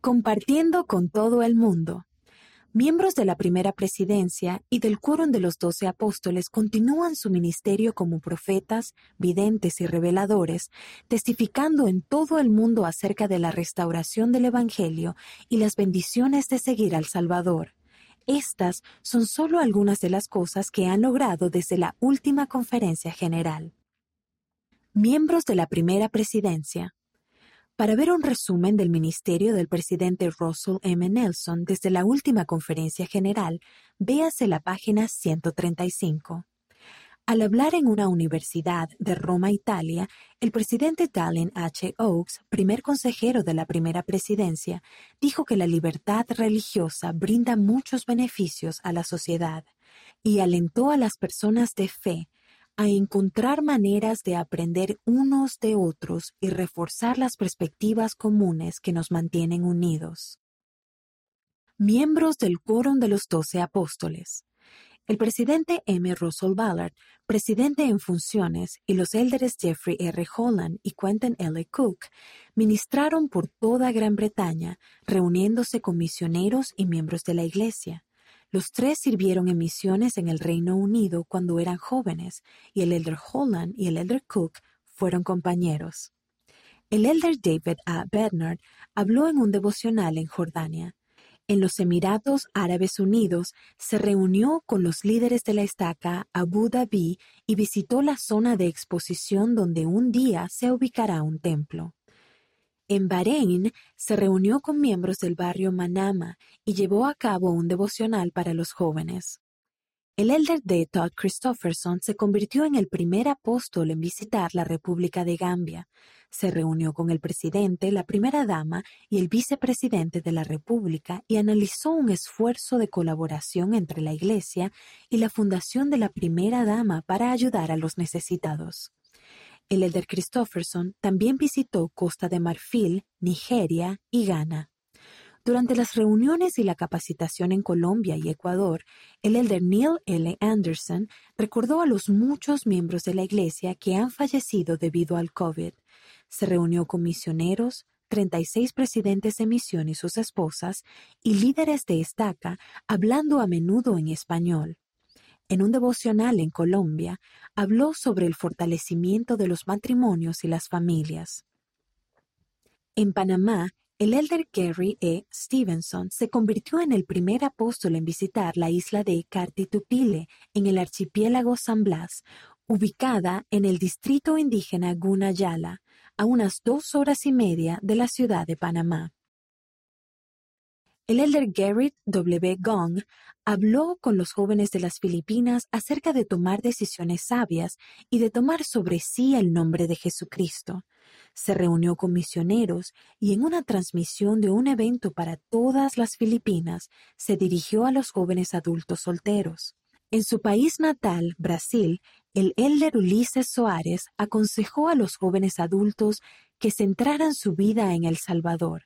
Compartiendo con todo el mundo. Miembros de la primera presidencia y del quórum de los doce apóstoles continúan su ministerio como profetas, videntes y reveladores, testificando en todo el mundo acerca de la restauración del Evangelio y las bendiciones de seguir al Salvador. Estas son solo algunas de las cosas que han logrado desde la última conferencia general. Miembros de la primera presidencia. Para ver un resumen del ministerio del presidente Russell M. Nelson desde la última conferencia general, véase la página 135. Al hablar en una universidad de Roma, Italia, el presidente Dallin H. Oaks, primer consejero de la primera presidencia, dijo que la libertad religiosa brinda muchos beneficios a la sociedad y alentó a las personas de fe a encontrar maneras de aprender unos de otros y reforzar las perspectivas comunes que nos mantienen unidos. Miembros del Quórum de los Doce Apóstoles. El presidente M. Russell Ballard, presidente en funciones, y los élderes Jeffrey R. Holland y Quentin L. Cook ministraron por toda Gran Bretaña, reuniéndose con misioneros y miembros de la Iglesia. Los tres sirvieron en misiones en el Reino Unido cuando eran jóvenes, y el elder Holland y el elder Cook fueron compañeros. El elder David A. Bernard habló en un devocional en Jordania. En los Emiratos Árabes Unidos se reunió con los líderes de la estaca Abu Dhabi y visitó la zona de exposición donde un día se ubicará un templo. En Bahrein se reunió con miembros del barrio Manama y llevó a cabo un devocional para los jóvenes. El elder de Todd Christofferson se convirtió en el primer apóstol en visitar la República de Gambia. Se reunió con el presidente, la primera dama y el vicepresidente de la República y analizó un esfuerzo de colaboración entre la Iglesia y la fundación de la primera dama para ayudar a los necesitados. El elder Christofferson también visitó Costa de Marfil, Nigeria y Ghana. Durante las reuniones y la capacitación en Colombia y Ecuador, el elder Neil L. Anderson recordó a los muchos miembros de la Iglesia que han fallecido debido al COVID. Se reunió con misioneros, 36 presidentes de misión y sus esposas, y líderes de estaca, hablando a menudo en español en un devocional en Colombia, habló sobre el fortalecimiento de los matrimonios y las familias. En Panamá, el elder Gary E. Stevenson se convirtió en el primer apóstol en visitar la isla de Cartitupile, en el archipiélago San Blas, ubicada en el distrito indígena Gunayala, a unas dos horas y media de la ciudad de Panamá. El elder Garrett W. Gong habló con los jóvenes de las Filipinas acerca de tomar decisiones sabias y de tomar sobre sí el nombre de Jesucristo. Se reunió con misioneros y en una transmisión de un evento para todas las Filipinas se dirigió a los jóvenes adultos solteros. En su país natal, Brasil, el elder Ulises Soares aconsejó a los jóvenes adultos que centraran su vida en El Salvador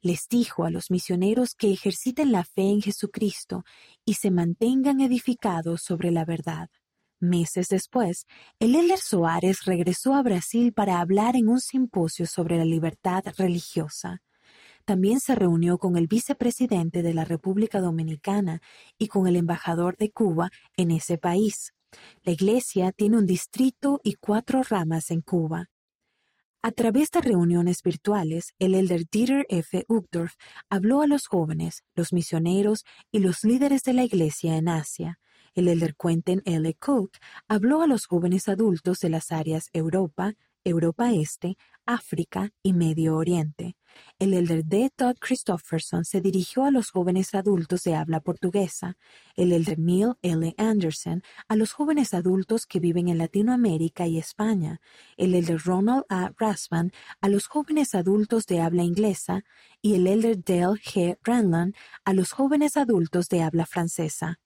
les dijo a los misioneros que ejerciten la fe en Jesucristo y se mantengan edificados sobre la verdad. Meses después, el elder Soares regresó a Brasil para hablar en un simposio sobre la libertad religiosa. También se reunió con el vicepresidente de la República Dominicana y con el embajador de Cuba en ese país. La iglesia tiene un distrito y cuatro ramas en Cuba. A través de reuniones virtuales, el elder Dieter F. Uchtdorf habló a los jóvenes, los misioneros y los líderes de la iglesia en Asia. El elder Quentin L. Cook habló a los jóvenes adultos de las áreas Europa, Europa Este, África y Medio Oriente. El elder D. Todd Christofferson se dirigió a los jóvenes adultos de habla portuguesa, el elder Neil L. Anderson a los jóvenes adultos que viven en Latinoamérica y España, el elder Ronald A. Rasman a los jóvenes adultos de habla inglesa y el elder Dale G. Renland a los jóvenes adultos de habla francesa.